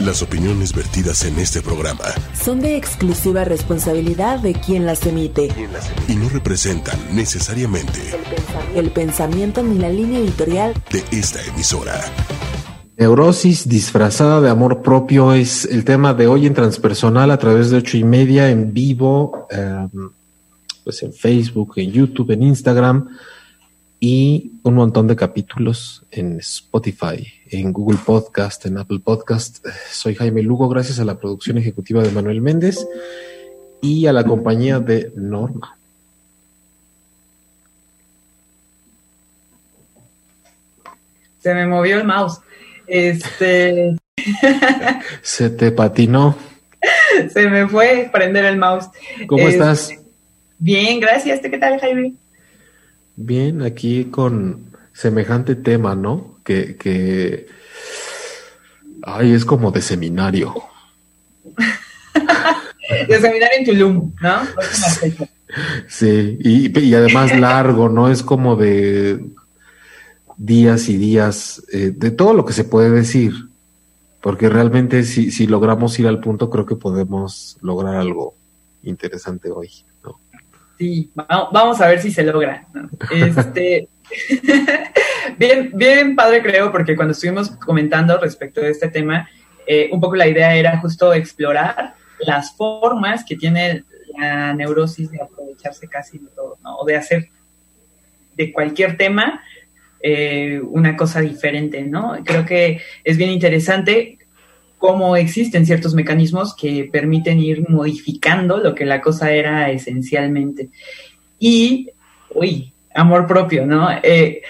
Las opiniones vertidas en este programa son de exclusiva responsabilidad de quien las emite. Y no representan necesariamente el pensamiento ni la línea editorial de esta emisora. Neurosis disfrazada de amor propio es el tema de hoy en Transpersonal a través de ocho y media en vivo, em, pues en Facebook, en YouTube, en Instagram y un montón de capítulos en Spotify, en Google Podcast, en Apple Podcast. Soy Jaime Lugo, gracias a la producción ejecutiva de Manuel Méndez y a la compañía de Norma. Se me movió el mouse. Este. Se te patinó. Se me fue prender el mouse. ¿Cómo Este, estás? Bien, gracias. ¿Qué tal, Jaime? Bien, aquí con semejante tema, ¿no? Que, que, ay, es como de seminario. De seminario en Tulum, ¿no? Sí, y, y además largo, ¿no? Es como de días y días, eh, de todo lo que se puede decir, porque realmente si, si logramos ir al punto, creo que podemos lograr algo interesante hoy. Sí, va- vamos a ver si se logra. Este, bien, bien padre creo, porque cuando estuvimos comentando respecto de este tema, eh, un poco la idea era justo explorar las formas que tiene la neurosis de aprovecharse casi de todo, ¿no? O de hacer de cualquier tema eh, una cosa diferente, ¿no? Creo que es bien interesante cómo existen ciertos mecanismos que permiten ir modificando lo que la cosa era esencialmente. Y, uy, amor propio, ¿no? Eh,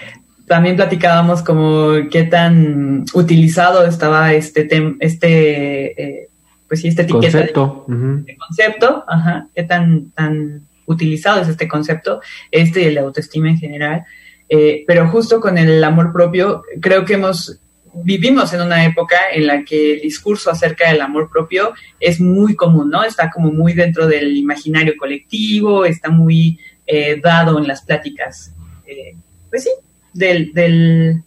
también platicábamos como qué tan utilizado estaba este tem este eh, pues sí, esta etiqueta de- Concepto. ujú. este concepto, ajá, qué tan, tan utilizado es este concepto, este y el de autoestima en general. Eh, pero justo con el amor propio, creo que hemos vivimos en una época en la que el discurso acerca del amor propio es muy común, ¿no? Está como muy dentro del imaginario colectivo, está muy eh, dado en las pláticas, eh, pues sí, del, del,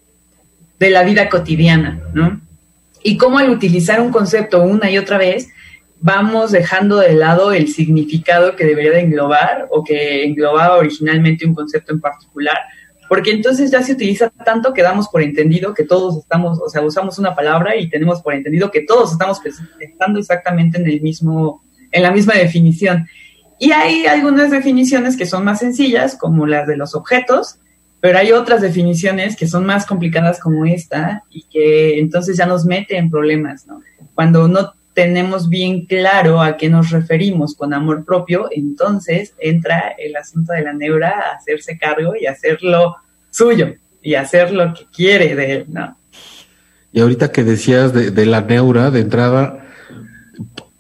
de la vida cotidiana, ¿no? Y cómo al utilizar un concepto una y otra vez, vamos dejando de lado el significado que debería de englobar o que englobaba originalmente un concepto en particular, porque entonces ya se utiliza tanto que damos por entendido que todos estamos, o sea, usamos una palabra y tenemos por entendido que todos estamos pensando exactamente en el mismo, en la misma definición. Y hay algunas definiciones que son más sencillas, como las de los objetos, pero hay otras definiciones que son más complicadas como esta y que entonces ya nos mete en problemas, ¿no? Cuando no tenemos bien claro a qué nos referimos con amor propio, entonces entra el asunto de la neura a hacerse cargo y hacerlo suyo y hacer lo que quiere de él, ¿no? Y ahorita que decías de, la neura, de entrada,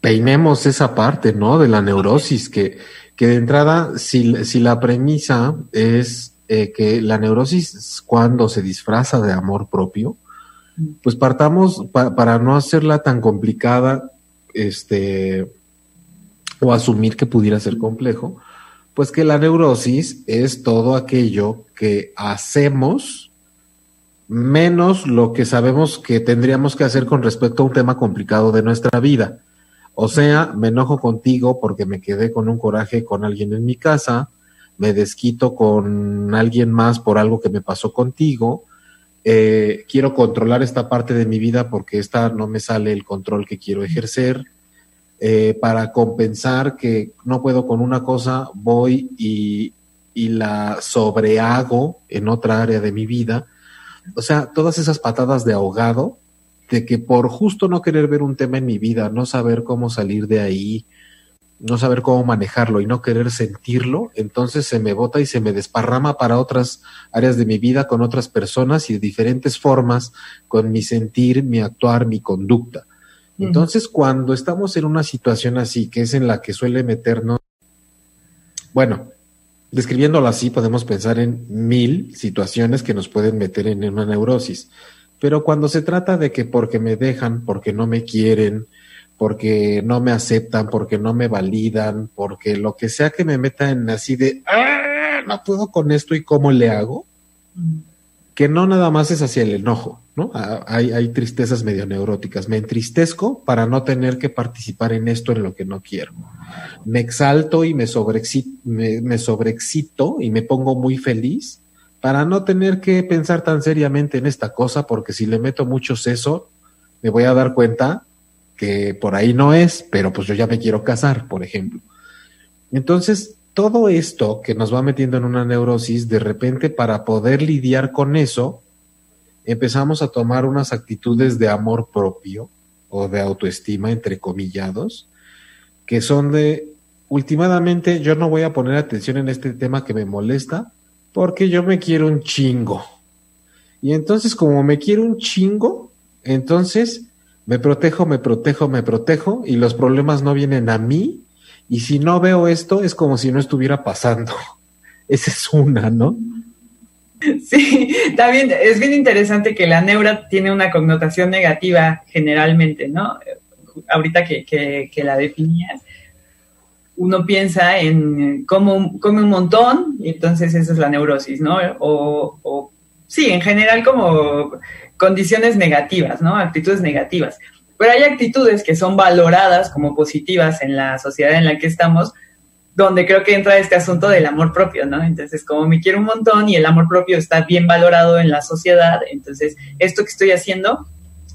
peinemos esa parte, ¿no? De la neurosis, que, que de entrada, si, si la premisa es eh, que la neurosis cuando se disfraza de amor propio, pues partamos pa- para no hacerla tan complicada, este, o asumir que pudiera ser complejo, pues que la neurosis es todo aquello que hacemos menos lo que sabemos que tendríamos que hacer con respecto a un tema complicado de nuestra vida. O sea, me enojo contigo porque me quedé con un coraje con alguien en mi casa, me desquito con alguien más por algo que me pasó contigo, eh, quiero controlar esta parte de mi vida porque esta no me sale el control que quiero ejercer. Eh, para compensar que no puedo con una cosa, voy y, y la sobrehago en otra área de mi vida. O sea, todas esas patadas de ahogado, de que por justo no querer ver un tema en mi vida, no saber cómo salir de ahí, no saber cómo manejarlo y no querer sentirlo, entonces se me bota y se me desparrama para otras áreas de mi vida, con otras personas y de diferentes formas, con mi sentir, mi actuar, mi conducta. Entonces, cuando estamos en una situación así, que es en la que suele meternos, bueno, describiéndolo así, podemos pensar en mil situaciones que nos pueden meter en una neurosis. Pero cuando se trata de que porque me dejan, porque no me quieren, porque no me aceptan, porque no me validan, porque lo que sea que me meta en así de, "Ah, no puedo con esto y cómo le hago, que no nada más es hacia el enojo, ¿no? Hay, hay tristezas medio neuróticas. Me entristezco para no tener que participar en esto en lo que no quiero. Me exalto y me sobreexcito, me, me y me pongo muy feliz para no tener que pensar tan seriamente en esta cosa, porque si le meto mucho seso, me voy a dar cuenta que por ahí no es, pero pues yo ya me quiero casar, por ejemplo. Entonces, todo esto que nos va metiendo en una neurosis, de repente para poder lidiar con eso, empezamos a tomar unas actitudes de amor propio o de autoestima, entre comillados, que son de, últimamente yo no voy a poner atención en este tema que me molesta, porque yo me quiero un chingo. Y entonces como me quiero un chingo, entonces me protejo, me protejo, me protejo y los problemas no vienen a mí, y si no veo esto, es como si no estuviera pasando. Esa es una, ¿no? Sí, también es bien interesante que la neura tiene una connotación negativa generalmente, ¿no? Ahorita que, que, la definías, uno piensa en cómo come un montón y entonces esa es la neurosis, ¿no? O, o sí, en general como condiciones negativas, ¿no? Actitudes negativas. Pero hay actitudes que son valoradas como positivas en la sociedad en la que estamos, donde creo que entra este asunto del amor propio, ¿no? Entonces, como me quiero un montón y el amor propio está bien valorado en la sociedad, entonces esto que estoy haciendo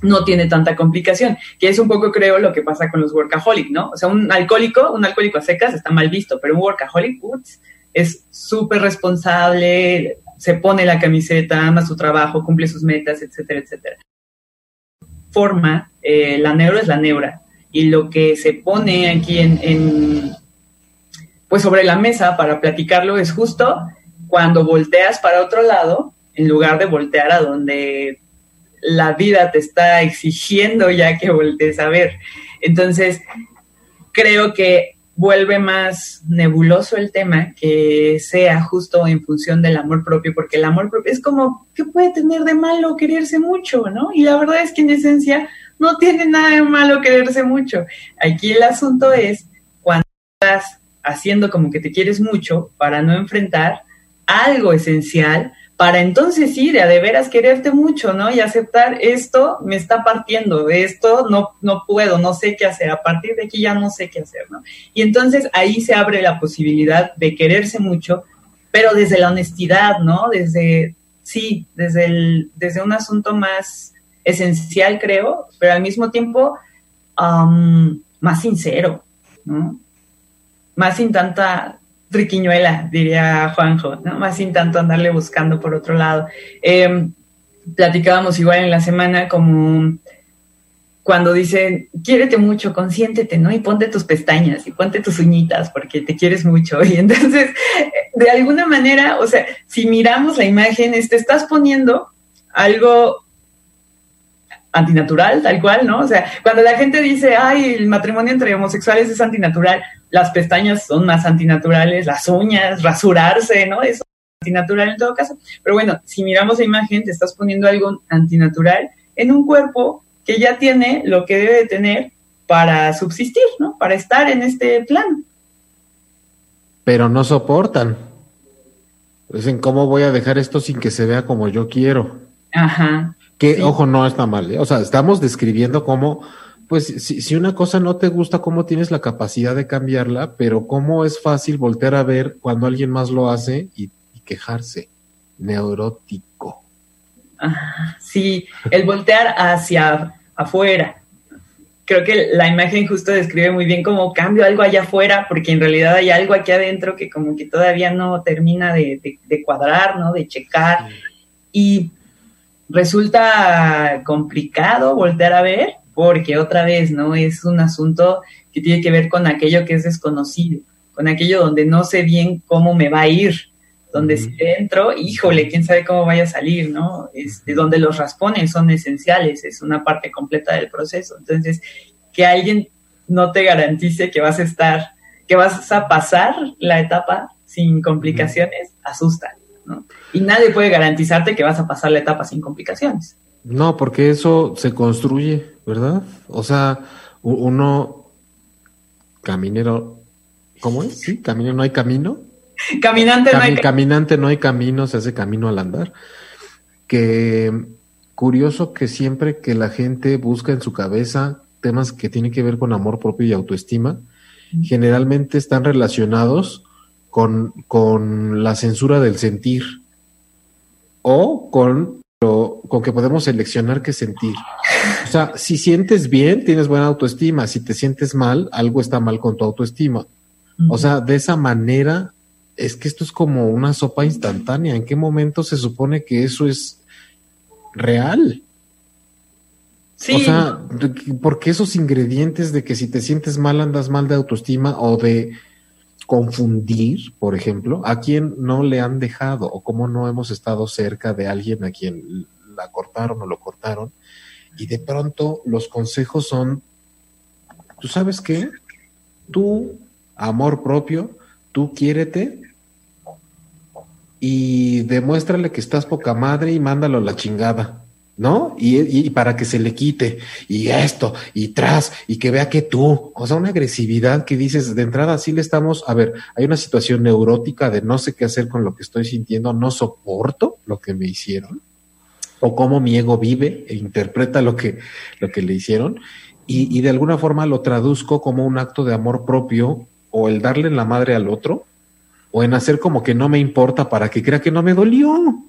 no tiene tanta complicación, que es un poco creo lo que pasa con los workaholic, ¿no? O sea, un alcohólico, un alcohólico a secas está mal visto, pero un workaholic, putz, es súper responsable, se pone la camiseta, ama su trabajo, cumple sus metas, etcétera, etcétera forma, eh, la neuro es la neura. Y lo que se pone aquí en, pues sobre la mesa para platicarlo es justo cuando volteas para otro lado, en lugar de voltear a donde la vida te está exigiendo ya que voltees a ver. Entonces, creo que vuelve más nebuloso el tema que sea justo en función del amor propio, porque el amor propio es como, ¿qué puede tener de malo quererse mucho, no? Y la verdad es que en esencia no tiene nada de malo quererse mucho. Aquí el asunto es cuando estás haciendo como que te quieres mucho para no enfrentar algo esencial para entonces sí, de a de veras quererte mucho, ¿no? Y aceptar esto me está partiendo, esto no, no puedo, no sé qué hacer, a partir de aquí ya no sé qué hacer, ¿no? Y entonces ahí se abre la posibilidad de quererse mucho, pero desde la honestidad, ¿no? Desde, sí, desde, el, desde un asunto más esencial, creo, pero al mismo tiempo más sincero, ¿no? Más sin tanta triquiñuela, diría Juanjo, ¿no? Más sin tanto andarle buscando por otro lado. Em, platicábamos igual en la semana como cuando dicen, quiérete mucho, consiéntete, ¿no? Y ponte tus pestañas y ponte tus uñitas porque te quieres mucho. Y entonces, de alguna manera, o sea, si miramos la imagen, te estás poniendo algo antinatural, tal cual, ¿no? O sea, cuando la gente dice, ay, el matrimonio entre homosexuales es antinatural, las pestañas son más antinaturales, las uñas, rasurarse, ¿no? Eso es antinatural en todo caso. Pero bueno, si miramos la imagen, te estás poniendo algo antinatural en un cuerpo que ya tiene lo que debe de tener para subsistir, ¿no? Para estar en este plano. Pero no soportan. Dicen, ¿cómo voy a dejar esto sin que se vea como yo quiero? Ajá. Que, ojo, no está mal. ¿eh? O sea, estamos describiendo cómo, pues, si, si, una cosa no te gusta, cómo tienes la capacidad de cambiarla, pero cómo es fácil voltear a ver cuando alguien más lo hace y, quejarse. Neurótico. sí, el voltear hacia afuera. Creo que la imagen justo describe muy bien cómo cambio algo allá afuera, porque en realidad hay algo aquí adentro que como que todavía no termina de, de cuadrar, ¿no? De checar. Y resulta complicado voltear a ver porque otra vez, ¿no? Es un asunto que tiene que ver con aquello que es desconocido, con aquello donde no sé bien cómo me va a ir, donde si entro, híjole, quién sabe cómo vaya a salir, ¿no? Este, donde los raspones son esenciales, es una parte completa del proceso. Entonces, que alguien no te garantice que vas a estar, que vas a pasar la etapa sin complicaciones, asusta. Y nadie puede garantizarte que vas a pasar la etapa sin complicaciones. No, porque eso se construye, ¿verdad? O sea, uno, caminero, ¿cómo es? Sí, caminero no hay camino. Caminante no hay Caminante no hay camino, se hace camino al andar. que curioso que siempre que la gente busca en su cabeza temas que tienen que ver con amor propio y autoestima, generalmente están relacionados con, con la censura del sentir o con, lo, con que podemos seleccionar qué sentir. O sea, si sientes bien, tienes buena autoestima. Si te sientes mal, algo está mal con tu autoestima. O sea, de esa manera, es que esto es como una sopa instantánea. ¿En qué momento se supone que eso es real? Sí. O sea, porque esos ingredientes de que si te sientes mal andas mal de autoestima o de confundir, por ejemplo, a quién no le han dejado o cómo no hemos estado cerca de alguien a quien la cortaron o lo cortaron y de pronto los consejos son, ¿tú sabes qué? Tú, amor propio, tú quiérete y demuéstrale que estás poca madre y mándalo a la chingada. ¿No? Y, y, para que se le quite, y esto, y tras, y que vea que tú, o sea, una agresividad que dices, de entrada sí le estamos, a ver, hay una situación neurótica de no sé qué hacer con lo que estoy sintiendo, no soporto lo que me hicieron, o cómo mi ego vive e interpreta lo que, lo que le hicieron, y, y de alguna forma lo traduzco como un acto de amor propio, o el darle la madre al otro, o en hacer como que no me importa para que crea que no me dolió.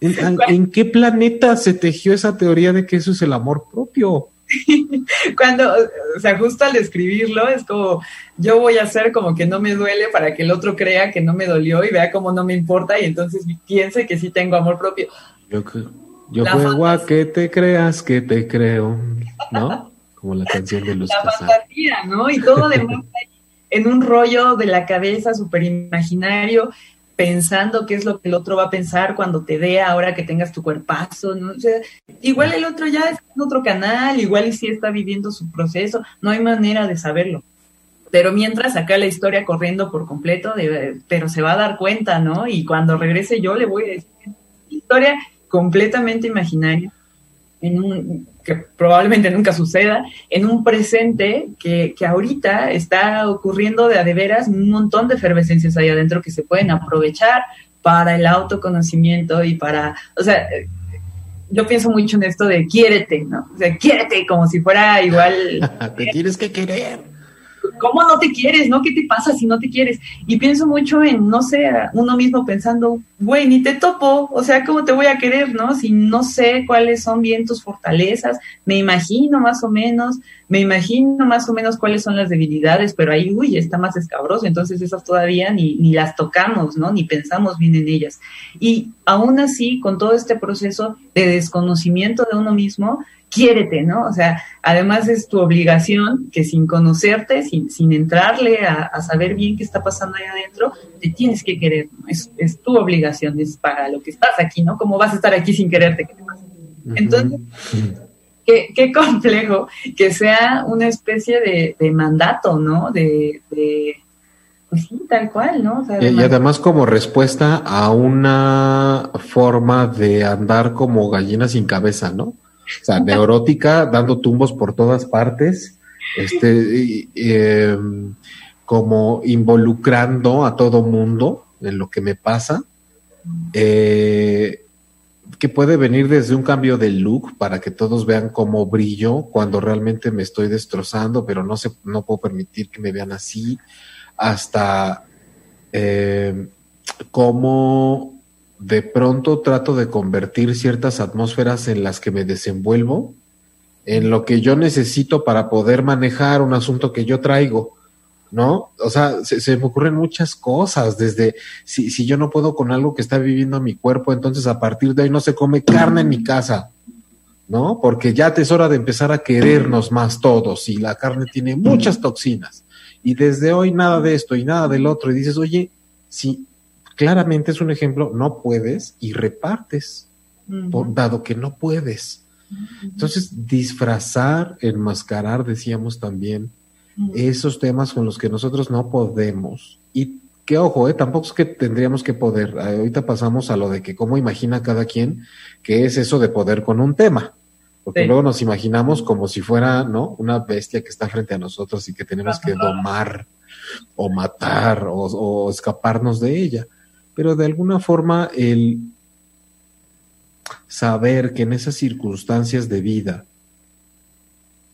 ¿En, ¿En, qué planeta se tejió esa teoría de que eso es el amor propio? Cuando, o sea, justo al escribirlo, es como, yo voy a hacer como que no me duele para que el otro crea que no me dolió y vea como no me importa y entonces piense que sí tengo amor propio. Yo, yo juego a que te creas que te creo, ¿no? Como la canción de los La fantasía, ¿no? Y todo demás en un rollo de la cabeza súper imaginario pensando qué es lo que el otro va a pensar cuando te vea ahora que tengas tu cuerpazo, ¿no? O sea, igual el otro ya está en otro canal, igual y sí está viviendo su proceso, no hay manera de saberlo. Pero mientras acá la historia corriendo por completo, de, pero se va a dar cuenta, ¿no? Y cuando regrese yo le voy a decir, historia completamente imaginaria, en un, que probablemente nunca suceda, en un presente que, que ahorita está ocurriendo de a de veras un montón de efervescencias ahí adentro que se pueden aprovechar para el autoconocimiento y para, o sea, yo pienso mucho en esto de quiérete, ¿no? O sea, quiérete como si fuera igual. Te tienes que querer. ¿Cómo no te quieres, no? ¿Qué te pasa si no te quieres? Y pienso mucho en, no sé, uno mismo pensando, güey, ni te topo, o sea, ¿cómo te voy a querer, no? Si no sé cuáles son bien tus fortalezas, me imagino más o menos, me imagino más o menos cuáles son las debilidades, pero ahí, uy, está más escabroso, entonces esas todavía ni, ni las tocamos, ¿no? Ni pensamos bien en ellas. Y aún así, con todo este proceso de desconocimiento de uno mismo, quiérete, ¿no? O sea, además es tu obligación que sin conocerte, sin, sin entrarle a, a, saber bien qué está pasando ahí adentro, te tienes que querer, ¿no? es, es, tu obligación, es para lo que estás aquí, ¿no? ¿Cómo vas a estar aquí sin quererte? ¿Qué te pasa? Entonces, qué, qué, complejo que sea una especie de, de mandato, ¿no? De, de, pues sí, tal cual, ¿no? O sea, y, y además como respuesta a una forma de andar como gallina sin cabeza, ¿no? O sea, neurótica, dando tumbos por todas partes, este, eh, como involucrando a todo mundo en lo que me pasa, eh, que puede venir desde un cambio de look para que todos vean cómo brillo cuando realmente me estoy destrozando, pero no, se, no puedo permitir que me vean así, hasta eh, cómo de pronto trato de convertir ciertas atmósferas en las que me desenvuelvo en lo que yo necesito para poder manejar un asunto que yo traigo, ¿no? O sea, se, se me ocurren muchas cosas, desde si, si, yo no puedo con algo que está viviendo mi cuerpo, entonces a partir de ahí no se come carne en mi casa, ¿no? Porque ya es hora de empezar a querernos más todos y la carne tiene muchas toxinas. Y desde hoy nada de esto y nada del otro. Y dices, oye, si claramente es un ejemplo, no puedes y repartes, uh -huh. por, dado que no puedes. Uh -huh. Entonces, disfrazar, enmascarar, decíamos también. Esos temas con los que nosotros no podemos. Y que ojo, eh, tampoco es que tendríamos que poder. Ahorita pasamos a lo de que cómo imagina cada quien que es eso de poder con un tema. Porque sí. luego nos imaginamos como si fuera, ¿no? Una bestia que está frente a nosotros y que tenemos que domar o matar o, o escaparnos de ella pero de alguna forma el saber que en esas circunstancias de vida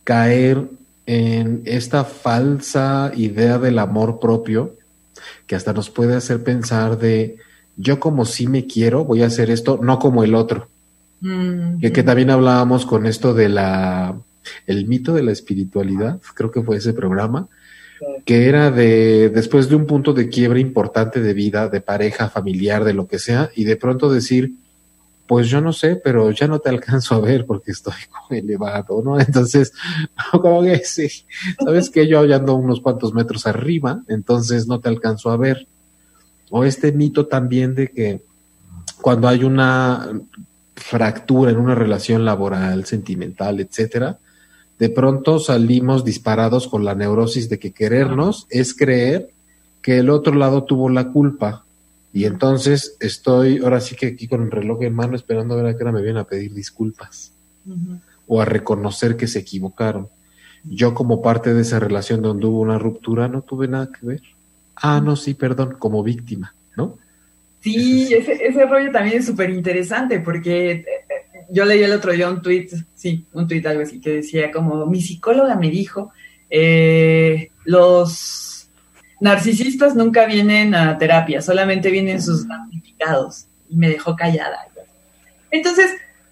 caer en esta falsa idea del amor propio que hasta nos puede hacer pensar de yo como sí me quiero, voy a hacer esto, no como el otro. Mm, que, que, también hablábamos con esto de la el mito de la espiritualidad, creo que fue ese programa, que era de después de un punto de quiebre importante de vida, de pareja, familiar, de lo que sea, y de pronto decir, pues yo no sé, pero ya no te alcanzo a ver porque estoy elevado, ¿no? Entonces, como que sí, sabes que yo ya ando unos cuantos metros arriba, entonces no te alcanzo a ver. O este mito también de que cuando hay una fractura en una relación laboral, sentimental, etcétera, de pronto salimos disparados con la neurosis de que querernos es creer que el otro lado tuvo la culpa. Y entonces estoy ahora sí que aquí con el reloj en mano esperando a ver a qué hora me vienen a pedir disculpas o a reconocer que se equivocaron. Yo como parte de esa relación donde hubo una ruptura no tuve nada que ver. Ah, no, sí, perdón, como víctima, ¿no? Sí, ese, ese rollo también es súper interesante porque eh, yo leí el otro día un tweet, sí, un tweet algo así, que decía como, mi psicóloga me dijo, eh, los narcisistas nunca vienen a terapia, solamente vienen sus damnificados. Y me dejó callada. Entonces,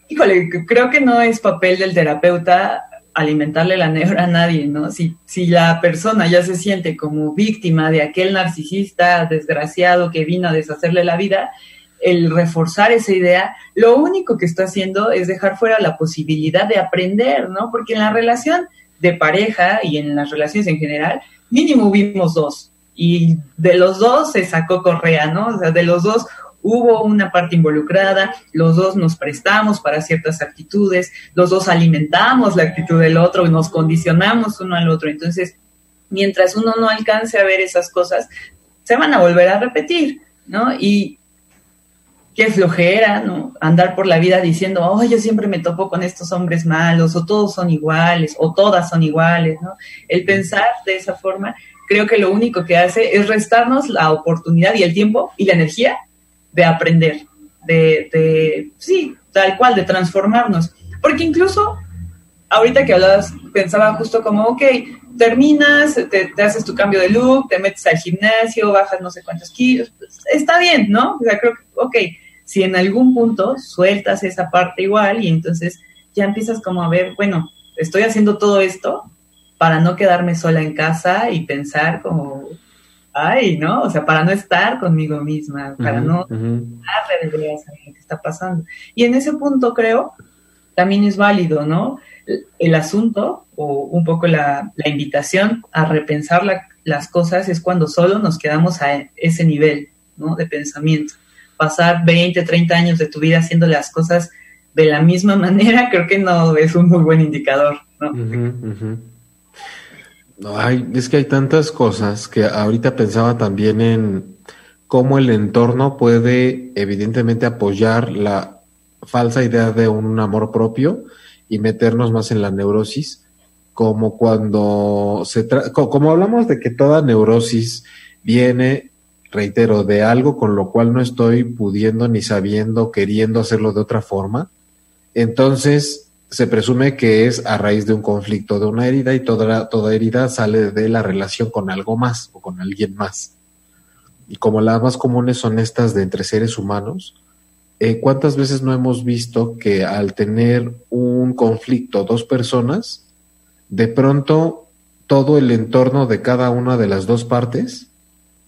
híjole, creo que no es papel del terapeuta alimentarle la neura a nadie, ¿no? Si, si la persona ya se siente como víctima de aquel narcisista desgraciado que vino a deshacerle la vida, el reforzar esa idea, lo único que está haciendo es dejar fuera la posibilidad de aprender, ¿no? Porque en la relación de pareja y en las relaciones en general, mínimo vimos dos. Y de los dos se sacó correa, ¿no? O sea, de los dos hubo una parte involucrada, los dos nos prestamos para ciertas actitudes, los dos alimentamos la actitud del otro y nos condicionamos uno al otro. Entonces, mientras uno no alcance a ver esas cosas, se van a volver a repetir, ¿no? Y qué flojera, ¿no? Andar por la vida diciendo, oh, yo siempre me topo con estos hombres malos, o todos son iguales, o todas son iguales, ¿no? El pensar de esa forma, creo que lo único que hace es restarnos la oportunidad y el tiempo y la energía de aprender, de, de sí, tal cual, de transformarnos. Porque incluso, ahorita que hablabas, pensaba justo como, ok, terminas, te, haces tu cambio de look, te metes al gimnasio, bajas no sé cuántos kilos, pues, está bien, ¿no? O sea, creo que, ok, si en algún punto sueltas esa parte igual y entonces ya empiezas como a ver, bueno, estoy haciendo todo esto para no quedarme sola en casa y pensar como, ay, ¿no? O sea, para no estar conmigo misma, para no darle a lo que está pasando. Y en ese punto creo, también es válido, ¿no? El asunto o un poco la, invitación a repensar las cosas es cuando solo nos quedamos a ese nivel, ¿no? De pensamiento pasar 20, 30 años de tu vida haciendo las cosas de la misma manera, creo que no es un muy buen indicador, ¿no? No, hay, es que hay tantas cosas que ahorita pensaba también en cómo el entorno puede evidentemente apoyar la falsa idea de un amor propio y meternos más en la neurosis, como cuando se como hablamos de que toda neurosis viene reitero, de algo con lo cual no estoy pudiendo ni sabiendo, queriendo hacerlo de otra forma, entonces se presume que es a raíz de un conflicto, de una herida y toda, toda herida sale de la relación con algo más o con alguien más. Y como las más comunes son estas de entre seres humanos, eh, ¿cuántas veces no hemos visto que al tener un conflicto dos personas, de pronto todo el entorno de cada una de las dos partes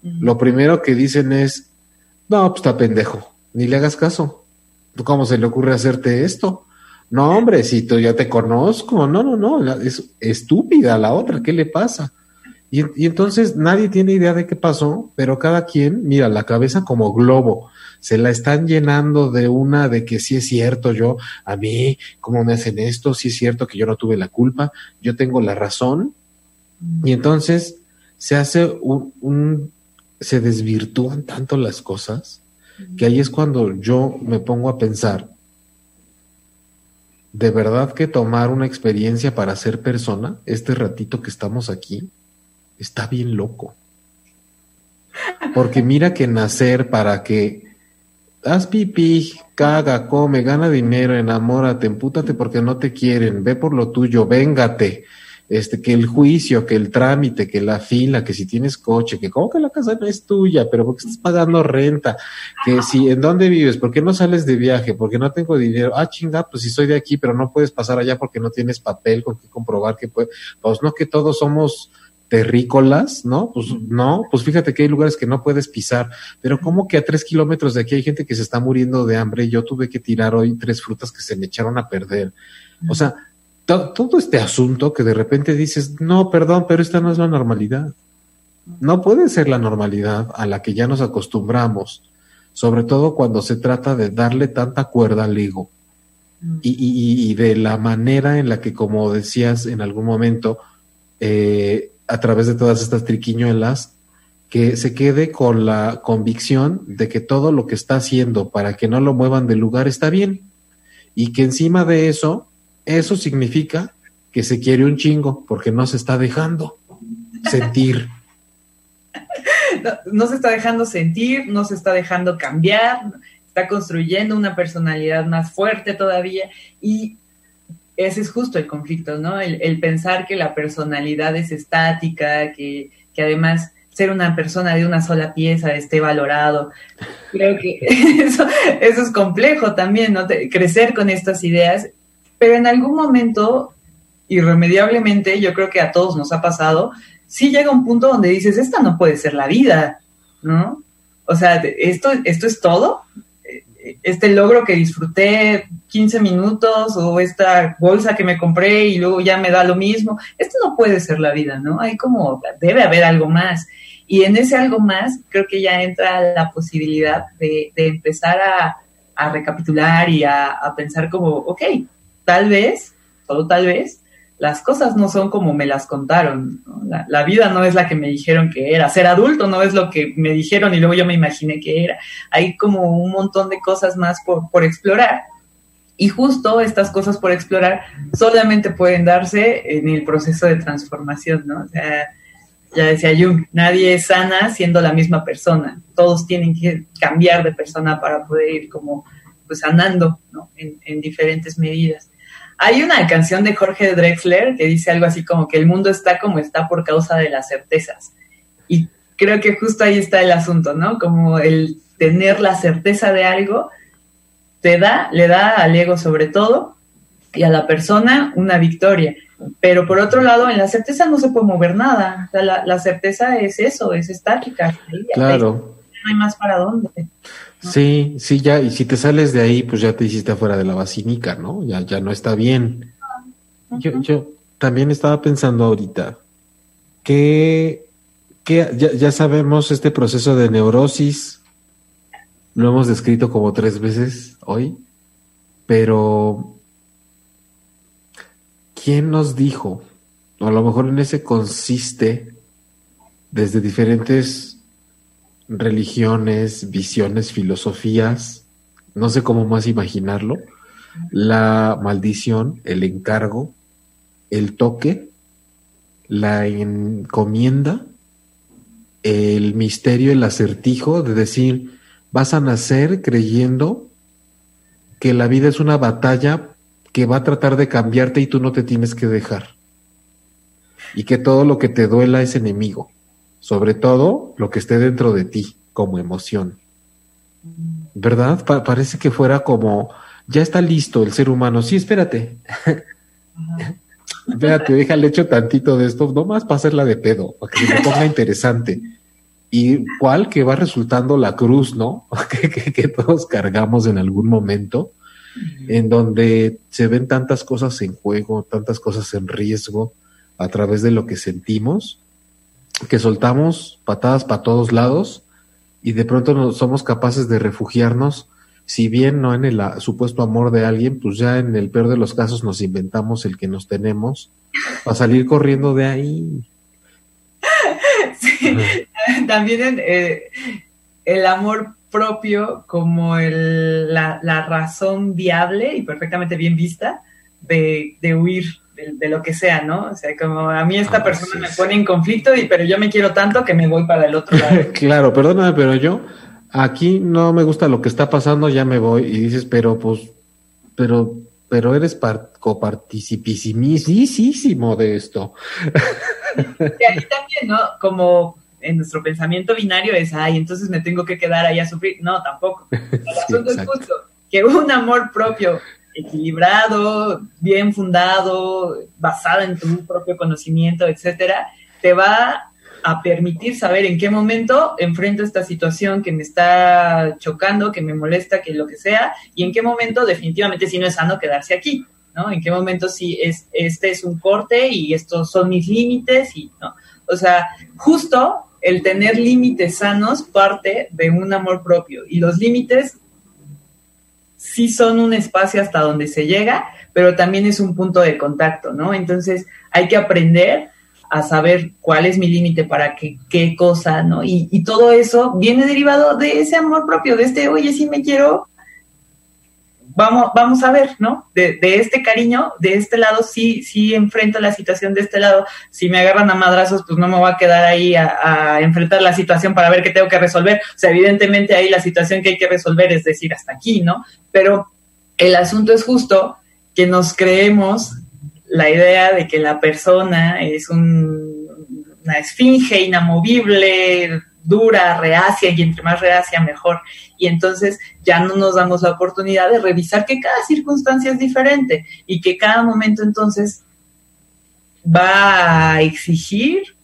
lo primero que dicen es, no, pues está pendejo, ni le hagas caso. ¿Cómo se le ocurre hacerte esto? No, hombre, si tú ya te conozco, no, no, no, es estúpida la otra, ¿qué le pasa? Y, entonces nadie tiene idea de qué pasó, pero cada quien, mira, la cabeza como globo, se la están llenando de una de que sí es cierto, yo, a mí, ¿cómo me hacen esto? Sí es cierto que yo no tuve la culpa, yo tengo la razón. Y entonces se hace un se desvirtúan tanto las cosas que ahí es cuando yo me pongo a pensar, de verdad que tomar una experiencia para ser persona, este ratito que estamos aquí, está bien loco. Porque mira que nacer para que haz pipí, caga, come, gana dinero, enamórate, empútate porque no te quieren, ve por lo tuyo, véngate este, que el juicio, que el trámite, que la fila, que si tienes coche, que como que la casa no es tuya, pero porque estás pagando renta, que si, ¿en dónde vives? ¿Por qué no sales de viaje? ¿Por qué no tengo dinero? Ah, chinga, pues si soy de aquí, pero no puedes pasar allá porque no tienes papel con que comprobar que puedes, pues no que todos somos terrícolas, ¿no? Pues no, pues fíjate que hay lugares que no puedes pisar, pero como que a tres kilómetros de aquí hay gente que se está muriendo de hambre, yo tuve que tirar hoy tres frutas que se me echaron a perder. O sea, todo, este asunto que de repente dices, no, perdón, pero esta no es la normalidad. No puede ser la normalidad a la que ya nos acostumbramos, sobre todo cuando se trata de darle tanta cuerda al ego. Mm. Y, de la manera en la que, como decías en algún momento, eh, a través de todas estas triquiñuelas, que se quede con la convicción de que todo lo que está haciendo para que no lo muevan del lugar está bien. Y que encima de eso eso significa que se quiere un chingo porque no se está dejando sentir. No, se está dejando sentir, no se está dejando cambiar, está construyendo una personalidad más fuerte todavía y ese es justo el conflicto, ¿no? El, pensar que la personalidad es estática, que, que, además ser una persona de una sola pieza esté valorado. Creo que eso, eso es complejo también, ¿no? crecer con estas ideas pero en algún momento, irremediablemente, yo creo que a todos nos ha pasado, sí llega un punto donde dices, esta no puede ser la vida, ¿no? O sea, esto, esto es todo, este logro que disfruté 15 minutos o esta bolsa que me compré y luego ya me da lo mismo, esto no puede ser la vida, ¿no? Hay como, debe haber algo más. Y en ese algo más creo que ya entra la posibilidad de, empezar a, recapitular y a, a, pensar como, ok, tal vez, solo tal vez, las cosas no son como me las contaron. La, vida no es la que me dijeron que era. Ser adulto no es lo que me dijeron y luego yo me imaginé que era. Hay como un montón de cosas más por, por explorar. Y justo estas cosas por explorar solamente pueden darse en el proceso de transformación, ¿no? O sea, ya decía Jung, nadie es sana siendo la misma persona. Todos tienen que cambiar de persona para poder ir como pues sanando, ¿no? En, en diferentes medidas. Hay una canción de Jorge Drexler que dice algo así como que el mundo está como está por causa de las certezas. Y creo que justo ahí está el asunto, ¿no? Como el tener la certeza de algo te da, le da al ego sobre todo y a la persona una victoria. Pero por otro lado, en la certeza no se puede mover nada. la, certeza es eso, es estática. Claro. No hay más para dónde. Sí, sí, ya, y si te sales de ahí, pues ya te hiciste afuera de la basílica, ¿no? Ya, ya no está bien. Yo, yo también estaba pensando ahorita que, que ya, ya sabemos este proceso de neurosis, lo hemos descrito como tres veces hoy, pero ¿quién nos dijo? O a lo mejor en ese consiste desde diferentes religiones, visiones, filosofías, no sé cómo más imaginarlo, la maldición, el encargo, el toque, la encomienda, el misterio, el acertijo de decir, vas a nacer creyendo que la vida es una batalla que va a tratar de cambiarte y tú no te tienes que dejar. Y que todo lo que te duela es enemigo sobre todo lo que esté dentro de ti como emoción. ¿Verdad? parece que fuera como, ya está listo el ser humano. Sí, espérate. espérate, déjale hecho tantito de esto, nomás para hacerla de pedo, para que se me ponga interesante. Y cuál que va resultando la cruz, ¿no? que, que todos cargamos en algún momento, en donde se ven tantas cosas en juego, tantas cosas en riesgo a través de lo que sentimos que soltamos patadas para todos lados y de pronto no somos capaces de refugiarnos, si bien no en el supuesto amor de alguien, pues ya en el peor de los casos nos inventamos el que nos tenemos para salir corriendo de ahí. Sí, también eh, el amor propio como el, la, la, razón viable y perfectamente bien vista de, de huir de, lo que sea, ¿no? O sea, como a mí esta persona me pone en conflicto, y, pero yo me quiero tanto que me voy para el otro lado. claro, perdóname, pero yo aquí no me gusta lo que está pasando, ya me voy. Y dices, pero pues, pero, pero eres coparticipisísimo de esto. Y ahí también, ¿no? Como en nuestro pensamiento binario es, ay, entonces me tengo que quedar ahí a sufrir. No, tampoco. El asunto es justo que un amor propio equilibrado, bien fundado, basado en tu propio conocimiento, etcétera, te va a permitir saber en qué momento enfrento esta situación que me está chocando, que me molesta, que lo que sea, y en qué momento definitivamente si no es sano quedarse aquí, ¿no? En qué momento si es, este es un corte y estos son mis límites y, ¿no? O sea, justo el tener límites sanos parte de un amor propio y los límites sí son un espacio hasta donde se llega, pero también es un punto de contacto, ¿no? Entonces hay que aprender a saber cuál es mi límite para qué, qué cosa, ¿no? Y, y, todo eso viene derivado de ese amor propio, de este, oye, sí me quiero, vamos, vamos a ver, ¿no? De, de, este cariño, de este lado, sí, sí enfrento la situación de este lado. Si me agarran a madrazos, pues no me voy a quedar ahí a, a, enfrentar la situación para ver qué tengo que resolver. O sea, evidentemente ahí la situación que hay que resolver es decir, hasta aquí, ¿no? Pero el asunto es justo que nos creemos la idea de que la persona es un, una esfinge inamovible, dura, reacia, y entre más reacia mejor. Y entonces ya no nos damos la oportunidad de revisar que cada circunstancia es diferente y que cada momento entonces va a exigir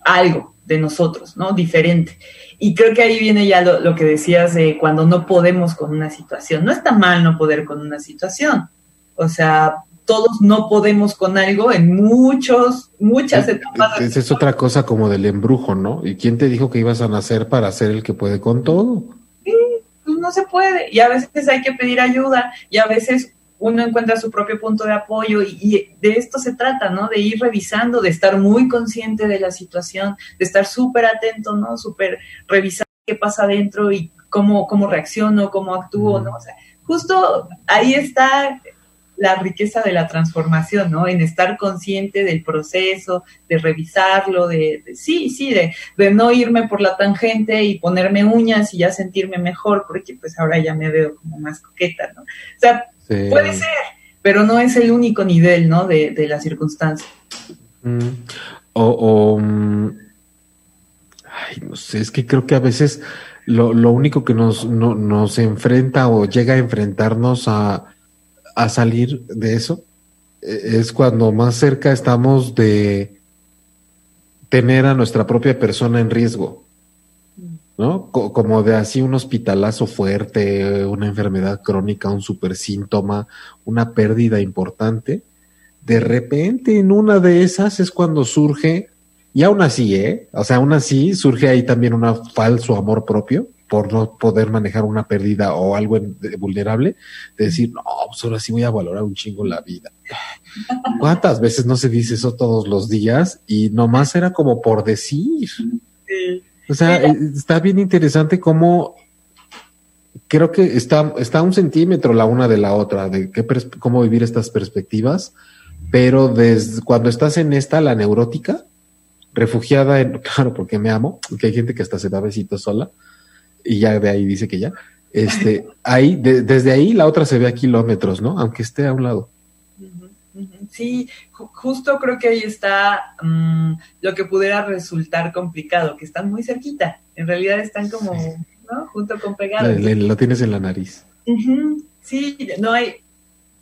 algo de nosotros, ¿no? Diferente. Y creo que ahí viene ya lo, que decías de cuando no podemos con una situación. No está mal no poder con una situación. O sea, todos no podemos con algo en muchos, muchas etapas. Es otra cosa como del embrujo, ¿no? ¿Y quién te dijo que ibas a nacer para ser el que puede con todo? Sí, pues no se puede. Y a veces hay que pedir ayuda y a veces uno encuentra su propio punto de apoyo y, y de esto se trata, ¿no? De ir revisando, de estar muy consciente de la situación, de estar súper atento, ¿no? Súper revisando qué pasa adentro y cómo, cómo reacciono, cómo actúo, ¿no? O sea, justo ahí está la riqueza de la transformación, ¿no? En estar consciente del proceso, de revisarlo, de, de sí, sí, de, de, no irme por la tangente y ponerme uñas y ya sentirme mejor, porque pues ahora ya me veo como más coqueta, ¿no? O sea, sí. puede ser, pero no es el único nivel, ¿no? De, de la circunstancia. Mm. O, o ay, no sé, es que creo que a veces lo, lo único que nos, no, nos enfrenta o llega a enfrentarnos a a salir de eso es cuando más cerca estamos de tener a nuestra propia persona en riesgo, ¿no? Como de así un hospitalazo fuerte, una enfermedad crónica, un super síntoma, una pérdida importante. De repente en una de esas es cuando surge, y aún así, ¿eh? O sea, aún así surge ahí también un falso amor propio por no poder manejar una pérdida o algo en, de, vulnerable, de decir, no, pues ahora sí voy a valorar un chingo la vida. ¿Cuántas veces no se dice eso todos los días? Y nomás era como por decir. Sí. O sea, sí. está bien interesante cómo creo que está, está un centímetro la una de la otra, de qué cómo vivir estas perspectivas, pero desde cuando estás en esta, la neurótica, refugiada en, claro, porque me amo, que hay gente que hasta se da besitos sola, y ya de ahí dice que ya. Este, ahí, de, desde ahí la otra se ve a kilómetros, ¿no? Aunque esté a un lado. Sí, ju justo creo que ahí está um, lo que pudiera resultar complicado, que están muy cerquita. En realidad están como, sí. ¿no? Junto con pegados. Lo, lo tienes en la nariz. Uh -huh. Sí, no hay.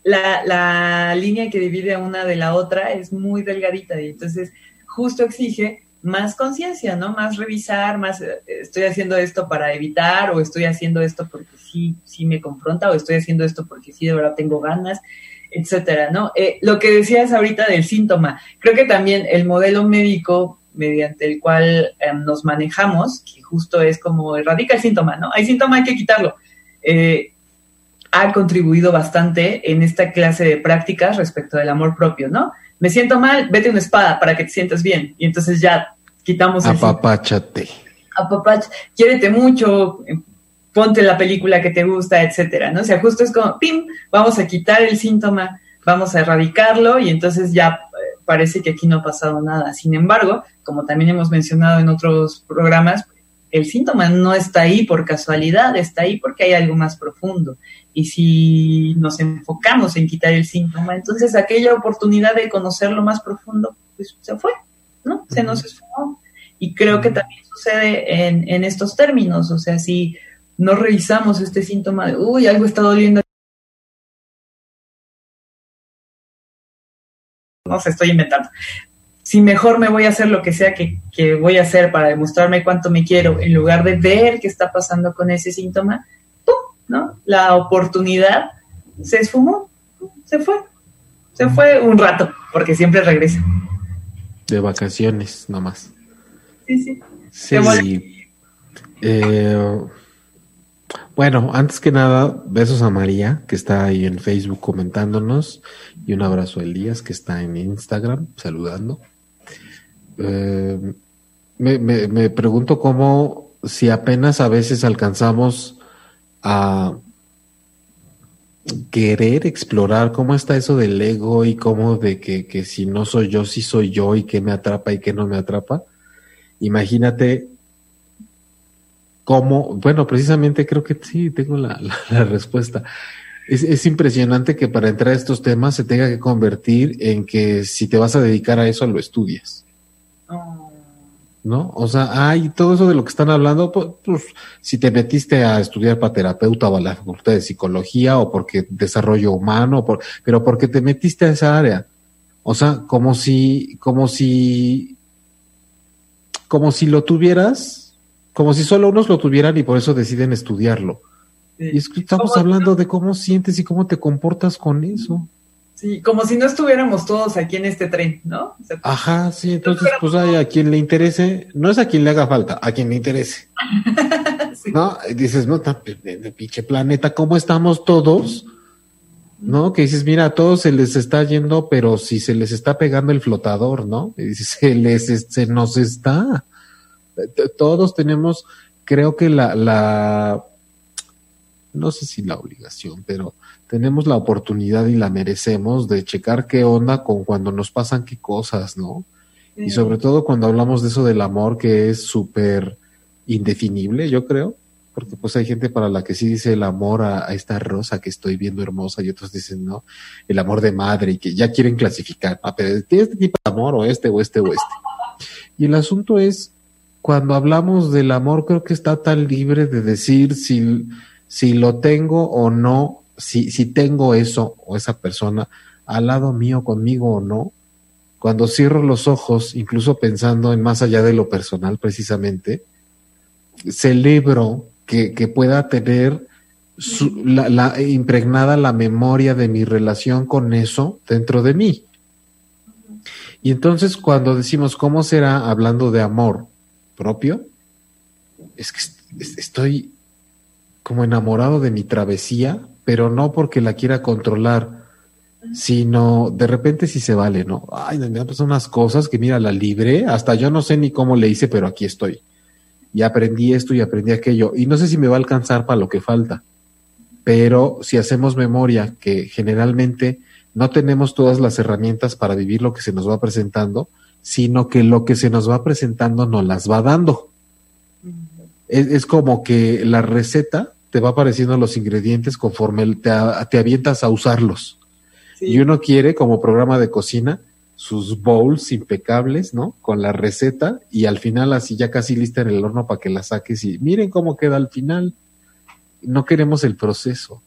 La, la línea que divide una de la otra es muy delgadita y entonces justo exige más conciencia, ¿no? Más revisar, más eh, estoy haciendo esto para evitar o estoy haciendo esto porque sí, sí me confronta o estoy haciendo esto porque sí de verdad tengo ganas, etcétera, ¿no? Eh, lo que decías ahorita del síntoma, creo que también el modelo médico mediante el cual eh, nos manejamos, que justo es como erradica el síntoma, ¿no? Hay síntoma, hay que quitarlo. Eh, ha contribuido bastante en esta clase de prácticas respecto del amor propio, ¿no? Me siento mal, vete una espada para que te sientas bien. Y entonces ya quitamos Apapáchate. Apapach, quiérete mucho, ponte la película que te gusta, etcétera, ¿no? O sea, justo es como, pim, vamos a quitar el síntoma, vamos a erradicarlo y entonces ya parece que aquí no ha pasado nada. Sin embargo, como también hemos mencionado en otros programas, el síntoma no está ahí por casualidad, está ahí porque hay algo más profundo. Y si nos enfocamos en quitar el síntoma, entonces aquella oportunidad de conocer lo más profundo, pues se fue, ¿no? Se nos esfumó. Y creo que también sucede en, en estos términos, o sea, si no revisamos este síntoma de, uy, algo está doliendo. No se estoy inventando si mejor me voy a hacer lo que sea que, voy a hacer para demostrarme cuánto me quiero, en lugar de ver qué está pasando con ese síntoma, ¡pum! ¿no? La oportunidad se esfumó, se fue, se fue un rato, porque siempre regresa. De vacaciones, nomás. Sí, sí. Sí. Eh, bueno, antes que nada, besos a María, que está ahí en Facebook comentándonos, y un abrazo a Elías, que está en Instagram saludando. Eh, me, me, pregunto cómo, si apenas a veces alcanzamos a querer explorar cómo está eso del ego y cómo de que, que si no soy yo, sí soy yo y qué me atrapa y qué no me atrapa. Imagínate cómo, bueno, precisamente creo que sí, tengo la, la, respuesta. Es, es, impresionante que para entrar a estos temas se tenga que convertir en que si te vas a dedicar a eso, lo estudias. ¿No? O sea, hay todo eso de lo que están hablando, pues, pues, si te metiste a estudiar para terapeuta o a la facultad de psicología o porque desarrollo humano, por, pero porque te metiste a esa área. O sea, como si, como si, como si lo tuvieras, como si solo unos lo tuvieran y por eso deciden estudiarlo. Y es que estamos hablando de cómo sientes y cómo te comportas con eso. Sí, como si no estuviéramos todos aquí en este tren, ¿no? Ajá, sí, entonces pues hay a quien le interese, no es a quien le haga falta, a quien le interese. ¿No? Y dices, no, de pinche planeta, ¿cómo estamos todos? ¿No? Que dices, mira, a todos se les está yendo, pero si se les está pegando el flotador, ¿no? Y dices, se les, se nos está. Todos tenemos, creo que la, la, no sé si la obligación, pero tenemos la oportunidad y la merecemos de checar qué onda con cuando nos pasan qué cosas, ¿no? Y sobre todo cuando hablamos de eso del amor que es súper indefinible, yo creo, porque pues hay gente para la que sí dice el amor a, esta rosa que estoy viendo hermosa y otros dicen, no, el amor de madre y que ya quieren clasificar, ah, pero este tipo de amor o este o este o este. Y el asunto es, cuando hablamos del amor creo que está tan libre de decir si, si lo tengo o no si, si tengo eso o esa persona al lado mío, conmigo o no, cuando cierro los ojos, incluso pensando en más allá de lo personal precisamente, celebro que, que pueda tener la, impregnada la memoria de mi relación con eso dentro de mí. Y entonces cuando decimos cómo será hablando de amor propio, es que estoy como enamorado de mi travesía pero no porque la quiera controlar, sino de repente si se vale, ¿no? Ay, me han pasado unas cosas que mira, la libré, hasta yo no sé ni cómo le hice, pero aquí estoy. Y aprendí esto y aprendí aquello. Y no sé si me va a alcanzar para lo que falta. Pero si hacemos memoria que generalmente no tenemos todas las herramientas para vivir lo que se nos va presentando, sino que lo que se nos va presentando nos las va dando. Es, es como que la receta te va apareciendo los ingredientes conforme te, te avientas a usarlos. Y uno quiere, como programa de cocina, sus bowls impecables, ¿no? Con la receta y al final así ya casi lista en el horno para que la saques y miren cómo queda al final. No queremos el proceso.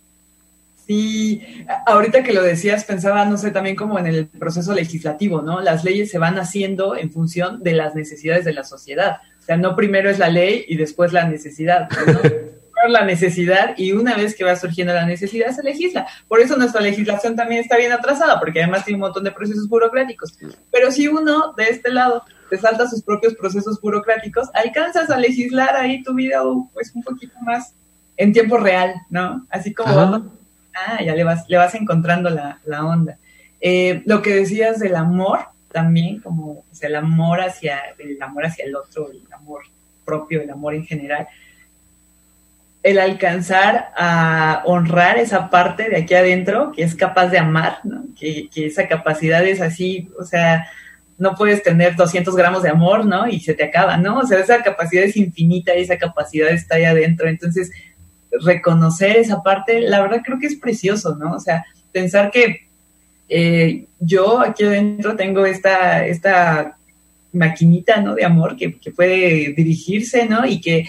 Sí, ahorita que lo decías pensaba, no sé, también como en el proceso legislativo, ¿no? Las leyes se van haciendo en función de las necesidades de la sociedad. O sea, no primero es la ley y después la necesidad, ¿no? la necesidad y una vez que va surgiendo la necesidad se legisla. Por eso nuestra legislación también está bien atrasada, porque además tiene un montón de procesos burocráticos. Pero si uno de este lado te salta sus propios procesos burocráticos, alcanzas a legislar ahí tu vida pues un poquito más en tiempo real, ¿no? Así como, ah, ya le vas, le vas encontrando la, la onda. Eh, lo que decías del amor, también como el amor hacia el amor hacia el otro, el amor propio, el amor en general, el alcanzar a honrar esa parte de aquí adentro que es capaz de amar, ¿no? que, esa capacidad es así, o sea, no puedes tener 200 gramos de amor, ¿no? Y se te acaba, ¿no? O sea, esa capacidad es infinita y esa capacidad está ahí adentro. Entonces, reconocer esa parte, la verdad creo que es precioso, ¿no? O sea, pensar que eh, yo aquí adentro tengo esta, esta maquinita, ¿no? De amor que, que puede dirigirse, ¿no? Y que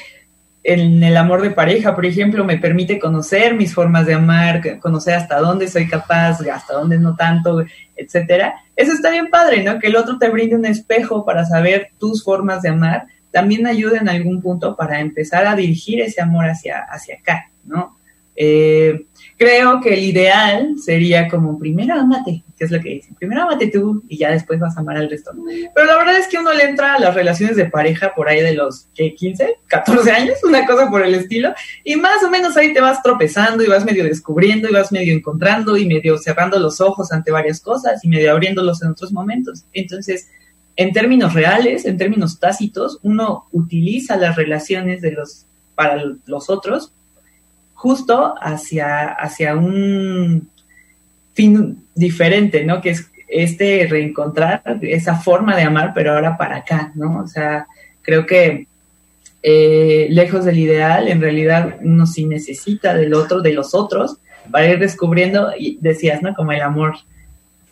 en el amor de pareja, por ejemplo, me permite conocer mis formas de amar, conocer hasta dónde soy capaz, hasta dónde no tanto, etcétera. Eso está bien padre, ¿no? Que el otro te brinde un espejo para saber tus formas de amar, también ayuda en algún punto para empezar a dirigir ese amor hacia, hacia acá, ¿no? Eh, creo que el ideal sería como primero amate, que es lo que dicen, primero amate tú y ya después vas a amar al resto. Pero la verdad es que uno le entra a las relaciones de pareja por ahí de los ¿qué, 15, 14 años, una cosa por el estilo, y más o menos ahí te vas tropezando y vas medio descubriendo y vas medio encontrando y medio cerrando los ojos ante varias cosas y medio abriéndolos en otros momentos. Entonces, en términos reales, en términos tácitos, uno utiliza las relaciones de los para los otros justo hacia, hacia un fin diferente, ¿no? Que es este reencontrar esa forma de amar, pero ahora para acá, ¿no? O sea, creo que eh, lejos del ideal, en realidad uno sí necesita del otro, de los otros, para ir descubriendo, y decías, ¿no? Como el amor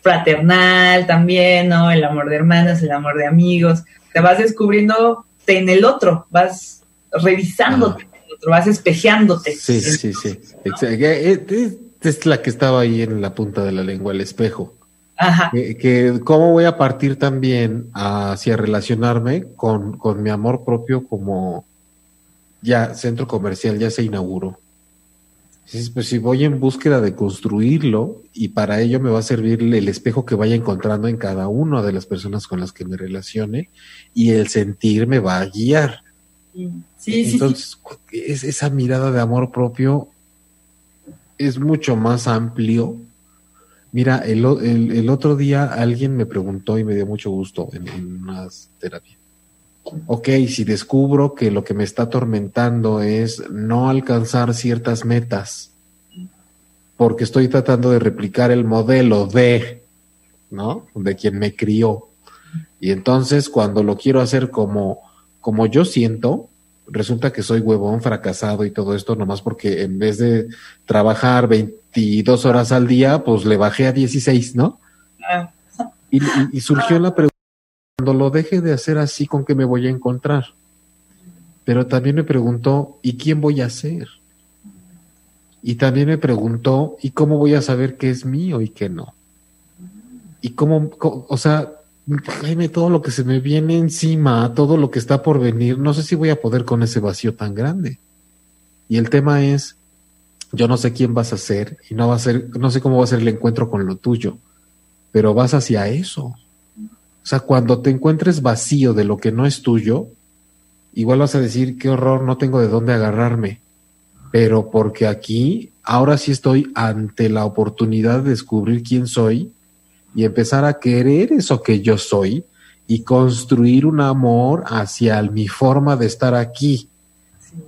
fraternal también, ¿no? El amor de hermanas, el amor de amigos, te vas descubriendo en el otro, vas revisándote vas espejeándote. Sí, sí, sí. Eh, es la que estaba ahí en la punta de la lengua, el espejo. Ajá. Que, cómo voy a partir también hacia relacionarme con, con mi amor propio como ya centro comercial ya se inauguró. Pues si voy en búsqueda de construirlo y para ello me va a servir el espejo que vaya encontrando en cada una de las personas con las que me relacione y el sentir me va a guiar. Entonces, Es, esa mirada de amor propio es mucho más amplio. Mira, el, el, otro día alguien me preguntó y me dio mucho gusto en, en unas terapias. Ok, si descubro que lo que me está atormentando es no alcanzar ciertas metas, porque estoy tratando de replicar el modelo de, ¿no? De quien me crió. Y entonces cuando lo quiero hacer como como yo siento, resulta que soy huevón, fracasado y todo esto, nomás porque en vez de trabajar 22 horas al día, pues le bajé a 16, ¿no? Ah. Y, surgió la pregunta, cuando lo deje de hacer así, ¿con qué me voy a encontrar? Pero también me preguntó, ¿y quién voy a ser? Y también me preguntó, ¿y cómo voy a saber qué es mío y qué no? Y cómo, o sea, Todo lo que se me viene encima, todo lo que está por venir, no sé si voy a poder con ese vacío tan grande. Y el tema es, yo no sé quién vas a ser y no va a ser, no sé cómo va a ser el encuentro con lo tuyo, pero vas hacia eso. O sea, cuando te encuentres vacío de lo que no es tuyo, igual vas a decir, qué horror, no tengo de dónde agarrarme. Pero porque aquí, ahora sí estoy ante la oportunidad de descubrir quién soy y empezar a querer eso que yo soy y construir un amor hacia mi forma de estar aquí.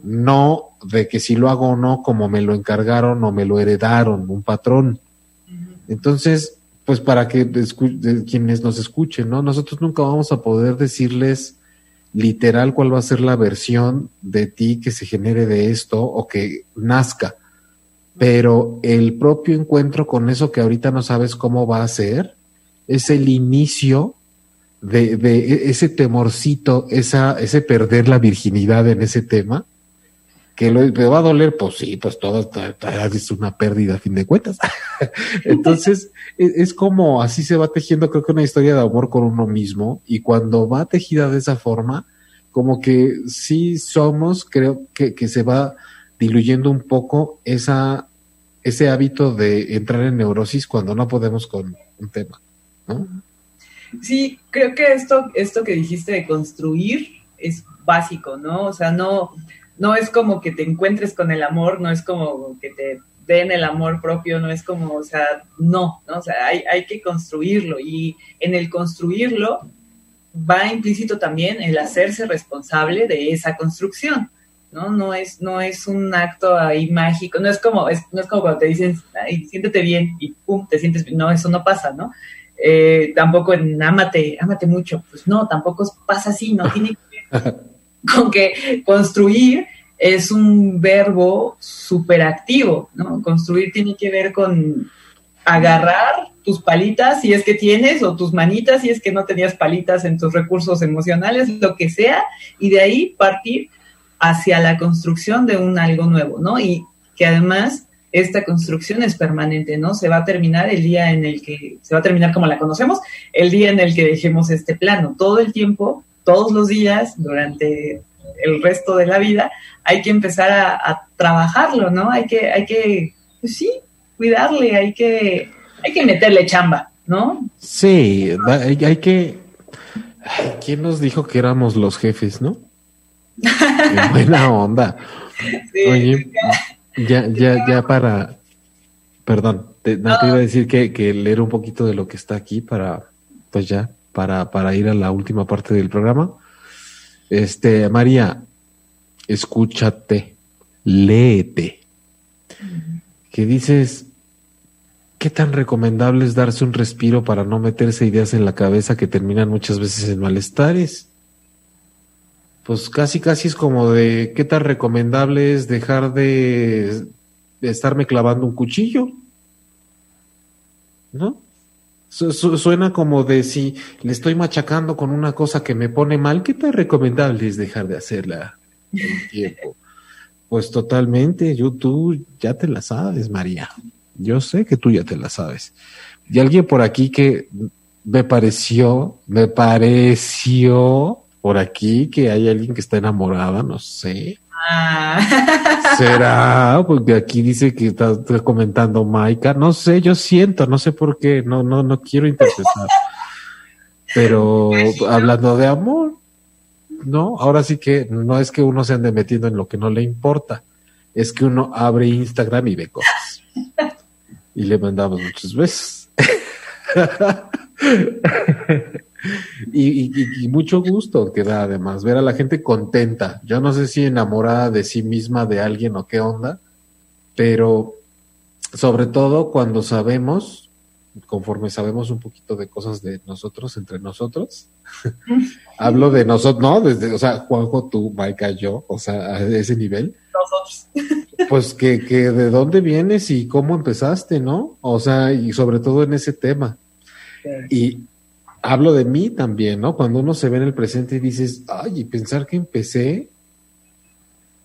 No de que si lo hago o no, como me lo encargaron o me lo heredaron, un patrón. Entonces, pues para que quienes nos escuchen, ¿no? Nosotros nunca vamos a poder decirles literal cuál va a ser la versión de ti que se genere de esto o que nazca pero el propio encuentro con eso que ahorita no sabes cómo va a ser, es el inicio de, de ese temorcito, esa, ese perder la virginidad en ese tema, que lo, va a doler, pues sí, pues todo es una pérdida a fin de cuentas. Entonces, es, es, como así se va tejiendo, creo que una historia de amor con uno mismo, y cuando va tejida de esa forma, como que sí somos, creo que, que se va diluyendo un poco esa, ese hábito de entrar en neurosis cuando no podemos con un tema, ¿no? Sí, creo que esto, esto que dijiste de construir es básico, ¿no? O sea, no, no es como que te encuentres con el amor, no es como que te den el amor propio, no es como, o sea, no, ¿no? O sea, hay, hay que construirlo y en el construirlo va implícito también el hacerse responsable de esa construcción. ¿No? No es, no es un acto ahí mágico, no es como, es, no es como cuando te dicen, ay, siéntete bien y pum, te sientes bien, no, eso no pasa, ¿no? eh, tampoco en ámate, ámate mucho, pues no, tampoco pasa así, no tiene que ver con que construir es un verbo superactivo, ¿no? Construir tiene que ver con agarrar tus palitas si es que tienes o tus manitas si es que no tenías palitas en tus recursos emocionales, lo que sea, y de ahí partir hacia la construcción de un algo nuevo, ¿no? Y que además esta construcción es permanente, ¿no? Se va a terminar el día en el que, se va a terminar como la conocemos, el día en el que dejemos este plano. Todo el tiempo, todos los días, durante el resto de la vida, hay que empezar a, trabajarlo, ¿no? Hay que, hay que, pues sí, cuidarle, hay que, hay que meterle chamba, ¿no? Sí, hay, que, ¿quién nos dijo que éramos los jefes, no? Buena onda. Oye, ya, ya, ya para, perdón, te, no, te iba a decir que, que leer un poquito de lo que está aquí para, pues ya, para, para ir a la última parte del programa. Este, María, escúchate, léete. Que dices, ¿qué tan recomendable es darse un respiro para no meterse ideas en la cabeza que terminan muchas veces en malestares? Pues casi, casi es como de, ¿qué tan recomendable es dejar de, de estarme clavando un cuchillo? ¿No? suena como de si le estoy machacando con una cosa que me pone mal, ¿qué tan recomendable es dejar de hacerla el tiempo? Pues totalmente, yo tú ya te la sabes, María. Yo sé que tú ya te la sabes. Y alguien por aquí que me pareció, me pareció por aquí que hay alguien que está enamorada, no sé. Ah. ¿Será? Porque aquí dice que está, comentando Maika. No sé, yo siento, no sé por qué, no, no, no quiero interpretar. Pero hablando de amor, ¿no? Ahora sí que no es que uno se ande metiendo en lo que no le importa, es que uno abre Instagram y ve cosas. Y le mandamos muchos besos. Y, mucho gusto que da además ver a la gente contenta. Yo no sé si enamorada de sí misma, de alguien o qué onda, pero sobre todo cuando sabemos, conforme sabemos un poquito de cosas de nosotros, entre nosotros, hablo de nosotros, no, desde, o sea, Juanjo, tú, Maika, yo, o sea, a ese nivel. Nosotros. pues que, que de dónde vienes y cómo empezaste, ¿no? O sea, y sobre todo en ese tema. Y, hablo de mí también, ¿no? Cuando uno se ve en el presente y dices, ay, y pensar que empecé,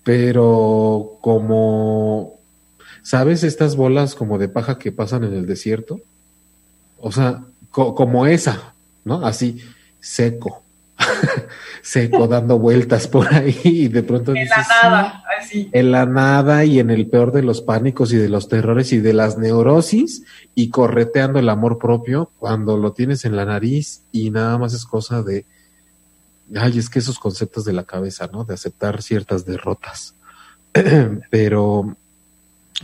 pero como, ¿sabes estas bolas como de paja que pasan en el desierto? O sea, como esa, ¿no? Así, seco, seco, dando vueltas por ahí y de pronto... En la nada, así. En la nada y en el peor de los pánicos y de los terrores y de las neurosis y correteando el amor propio cuando lo tienes en la nariz y nada más es cosa de... Ay, es que esos conceptos de la cabeza, ¿no? De aceptar ciertas derrotas. Pero,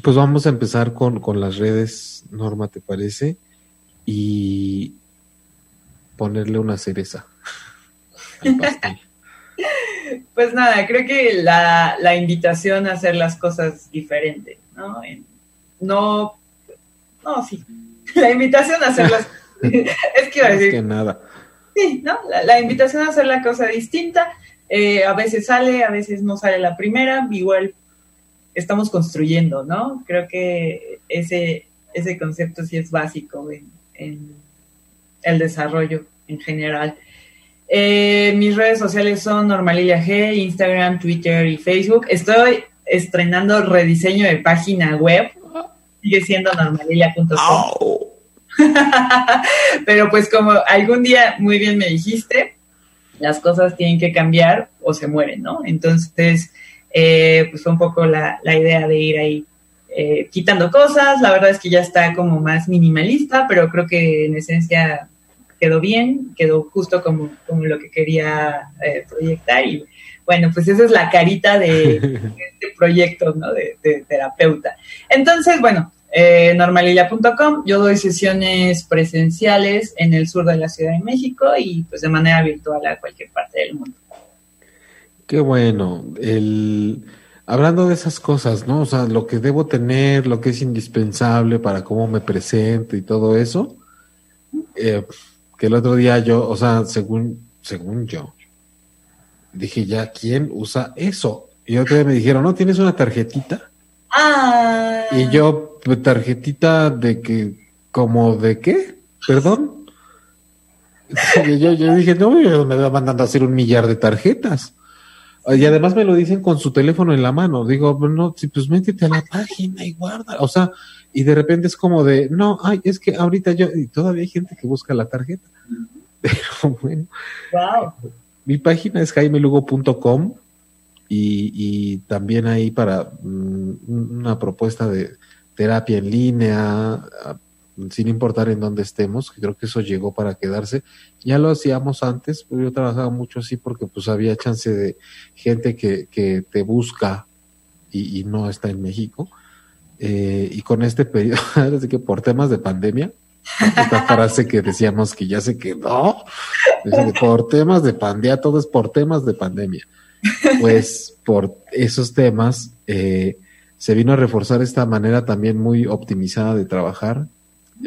pues vamos a empezar con, con las redes, Norma, ¿te parece? Y ponerle una cereza. Pues nada, creo que la, la, invitación a hacer las cosas diferentes, ¿no? No, no, sí, la invitación a hacerlas, es que iba a decir. que nada. Sí, ¿no? La, invitación a hacer la cosa distinta, eh, a veces sale, a veces no sale la primera, igual estamos construyendo, ¿no? Creo que ese, ese concepto sí es básico en, en el desarrollo en general. Eh, mis redes sociales son Normalilia G, Instagram, Twitter y Facebook. Estoy estrenando rediseño de página web. Sigue siendo normalilia.com. Pero pues como algún día muy bien me dijiste, las cosas tienen que cambiar o se mueren, ¿no? Entonces, eh, pues fue un poco la, idea de ir ahí eh, quitando cosas. La verdad es que ya está como más minimalista, pero creo que en esencia quedó bien, quedó justo como, como lo que quería eh, proyectar y bueno, pues esa es la carita de, este proyecto, ¿no? De, terapeuta. Entonces, bueno, eh, normalilla.com, yo doy sesiones presenciales en el sur de la Ciudad de México y pues de manera virtual a cualquier parte del mundo. Qué bueno. El, hablando de esas cosas, ¿no? O sea, lo que debo tener, lo que es indispensable para cómo me presento y todo eso eh, que el otro día yo, o sea, según, según yo, dije ya, ¿quién usa eso? Y otro día me dijeron, ¿no tienes una tarjetita? Ah. Y yo, pues, tarjetita de que, como de qué, perdón. Yo, yo dije, no, me va mandando a hacer un millar de tarjetas. Y además me lo dicen con su teléfono en la mano. Digo, no, si pues métete a la página y guarda. O sea, y de repente es como de, no, ay, es que ahorita yo, y todavía hay gente que busca la tarjeta. Pero bueno. Wow. Mi página es jaimelugo.com y, y también ahí para mm, una propuesta de terapia en línea, a- sin importar en dónde estemos, que creo que eso llegó para quedarse. Ya lo hacíamos antes, pero yo trabajaba mucho así porque pues había chance de gente que, que te busca y, y no está en México. Eh, y con este periodo, así que por temas de pandemia, esta frase que decíamos que ya se quedó, por temas de pandemia, todo es por temas de pandemia. Pues por esos temas eh, se vino a reforzar esta manera también muy optimizada de trabajar,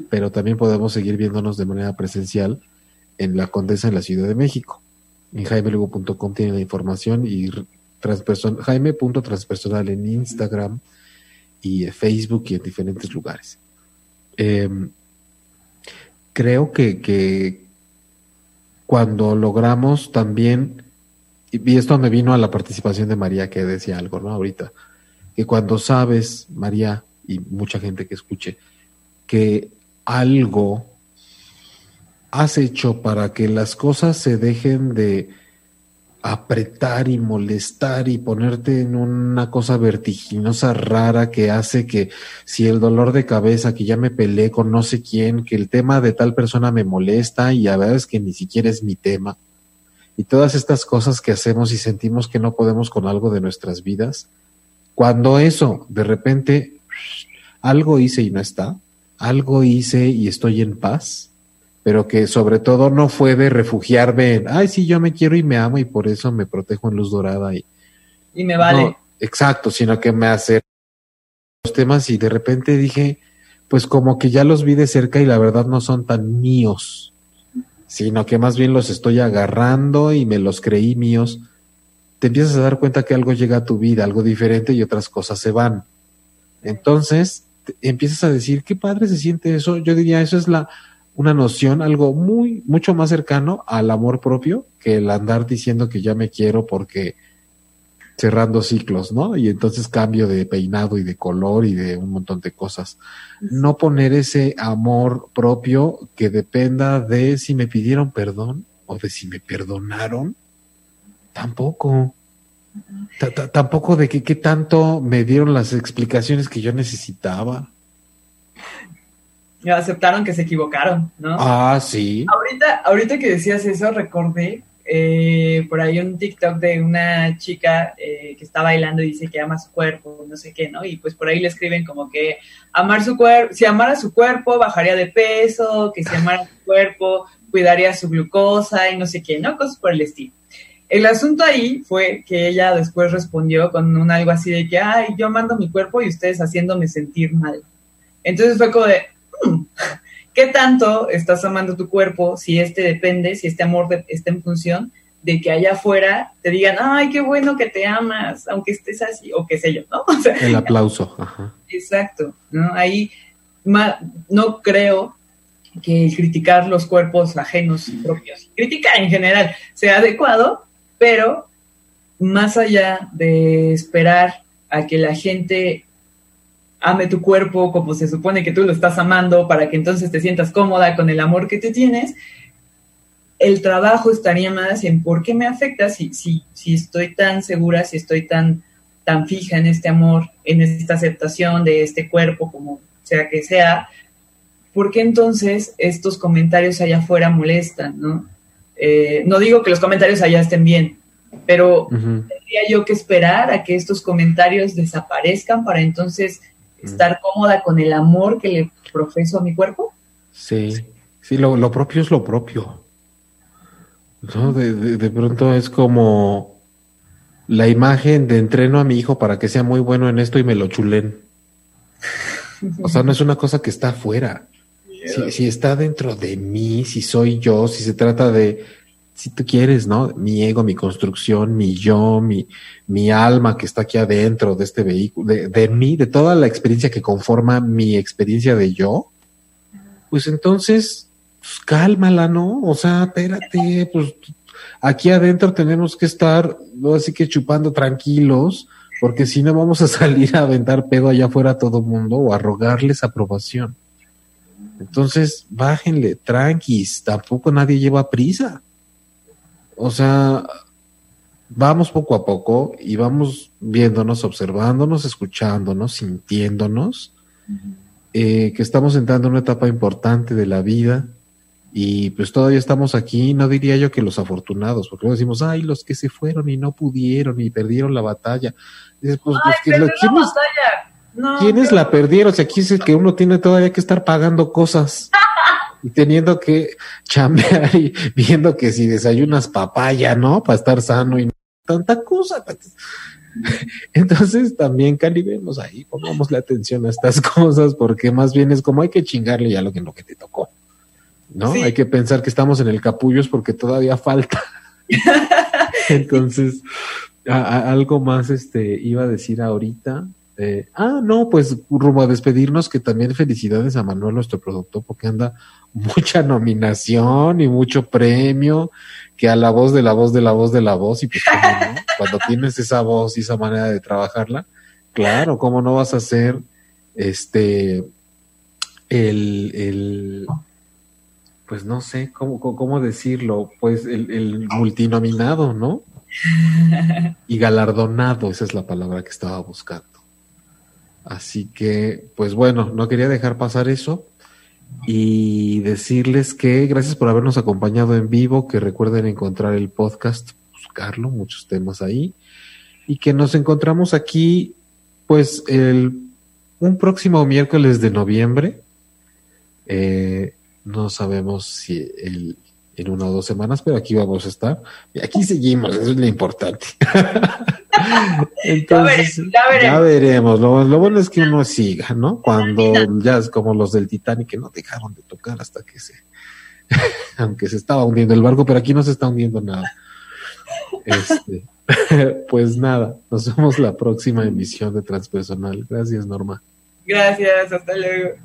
pero también podemos seguir viéndonos de manera presencial en la Condesa en la Ciudad de México. En jaimelugo.com tiene la información y transperson jaime.transpersonal en Instagram y en Facebook y en diferentes lugares. Eh, creo que, que cuando logramos también, y esto me vino a la participación de María que decía algo, ¿no? Ahorita, que cuando sabes, María, y mucha gente que escuche, que algo has hecho para que las cosas se dejen de apretar y molestar y ponerte en una cosa vertiginosa rara que hace que si el dolor de cabeza, que ya me peleé con no sé quién, que el tema de tal persona me molesta y a veces que ni siquiera es mi tema. Y todas estas cosas que hacemos y sentimos que no podemos con algo de nuestras vidas, cuando eso de repente algo hice y no está, algo hice y estoy en paz, pero que sobre todo no fue de refugiarme en, ay, sí, yo me quiero y me amo y por eso me protejo en luz dorada y Y me vale. no, exacto, sino que me hace los temas y de repente dije, pues como que ya los vi de cerca y la verdad no son tan míos, sino que más bien los estoy agarrando y me los creí míos. Te empiezas a dar cuenta que algo llega a tu vida, algo diferente y otras cosas se van. Entonces, empiezas a decir, qué padre se siente eso. Yo diría, eso es la una noción, algo muy, mucho más cercano al amor propio que el andar diciendo que ya me quiero porque cerrando ciclos, ¿no? Y entonces cambio de peinado y de color y de un montón de cosas. No poner ese amor propio que dependa de si me pidieron perdón o de si me perdonaron. Tampoco. Ta- ta- Tampoco de que qué tanto me dieron las explicaciones que yo necesitaba. Aceptaron que se equivocaron, ¿no? Ah, sí. Ahorita, ahorita que decías eso, recordé eh, por ahí un TikTok de una chica eh, que está bailando y dice que ama su cuerpo, no sé qué, ¿no? Y pues por ahí le escriben como que amar su cuerpo, si amara su cuerpo, bajaría de peso, que si amara su cuerpo, cuidaría su glucosa y no sé qué, ¿no? Cosas por el estilo. El asunto ahí fue que ella después respondió con un algo así de que, ay, yo mando mi cuerpo y ustedes haciéndome sentir mal. Entonces fue como de, "Hmm, ¿qué tanto estás amando tu cuerpo si este depende, si este amor de- está en función de que allá afuera te digan, ay, qué bueno que te amas, aunque estés así, o qué sé yo, ¿no? O sea, El aplauso. Ajá. Exacto, ¿no? Ahí no creo que criticar los cuerpos ajenos y propios, criticar en general sea adecuado, pero más allá de esperar a que la gente ame tu cuerpo como se supone que tú lo estás amando para que entonces te sientas cómoda con el amor que te tienes, el trabajo estaría más en por qué me afecta si, si, si estoy tan segura, si estoy tan, tan fija en este amor, en esta aceptación de este cuerpo, como sea que sea, ¿por qué entonces estos comentarios allá afuera molestan? ¿no? Eh, no digo que los comentarios allá estén bien, pero tendría yo que esperar a que estos comentarios desaparezcan para entonces estar cómoda con el amor que le profeso a mi cuerpo. Sí, sí, lo, lo propio es lo propio. ¿No? De, de- de pronto es como la imagen de entreno a mi hijo para que sea muy bueno en esto y me lo chulen. O sea, no es una cosa que está afuera. si, si, está dentro de mí, si soy yo, si se trata de, si tú quieres, ¿no? Mi ego, mi construcción, mi yo, mi, mi alma que está aquí adentro de este vehículo, de, de mí, de toda la experiencia que conforma mi experiencia de yo, pues entonces, pues cálmala, ¿no? O sea, espérate, pues aquí adentro tenemos que estar, ¿no? así que chupando tranquilos, porque si no vamos a salir a aventar pedo allá afuera a todo mundo o a rogarles aprobación. Entonces, bájenle, tranquis, tampoco nadie lleva prisa. O sea, vamos poco a poco y vamos viéndonos, observándonos, escuchándonos, sintiéndonos, eh, que estamos entrando en una etapa importante de la vida y pues todavía estamos aquí, no diría yo que los afortunados, porque luego decimos, ay, los que se fueron y no pudieron y perdieron la batalla. Dices, pues, Ay, ¿quiénes, batalla. No, ¿quiénes pero- la perdieron? O sea, aquí es el que uno tiene todavía que estar pagando cosas y teniendo que chambear y viendo que si desayunas papaya, ¿no? Para estar sano y tanta cosa. pues. Entonces también calibemos ahí, pongámosle atención a estas cosas, porque más bien es como hay que chingarle ya lo que, lo que te tocó. ¿No? Sí. Hay que pensar que estamos en el capullos porque todavía falta. Entonces, a- a- algo más este iba a decir ahorita. Eh, ah, no, pues rumbo a despedirnos, que también felicidades a Manuel, nuestro productor, porque anda mucha nominación y mucho premio, que a la voz de la voz de la voz de la voz, y pues cómo no, cuando tienes esa voz y esa manera de trabajarla, claro, cómo no vas a ser este el, el pues no sé cómo, cómo cómo decirlo, pues el, el multinominado, ¿no? Y galardonado, esa es la palabra que estaba buscando. Así que, pues bueno, no quería dejar pasar eso y decirles que gracias por habernos acompañado en vivo, que recuerden encontrar el podcast, buscarlo, muchos temas ahí, y que nos encontramos aquí, pues, el, un próximo miércoles de noviembre. Eh, no sabemos si el, en una o dos semanas, pero aquí vamos a estar. Y aquí seguimos, eso es lo importante. Entonces, Ya veremos, ya veremos. veremos. Lo, lo bueno es que uno siga, ¿no? Cuando ya es como los del Titanic que no dejaron de tocar hasta que se, aunque se estaba hundiendo el barco, pero aquí no se está hundiendo nada. Este, pues nada, nos vemos la próxima emisión de Transpersonal. Gracias, Norma. Gracias, hasta luego.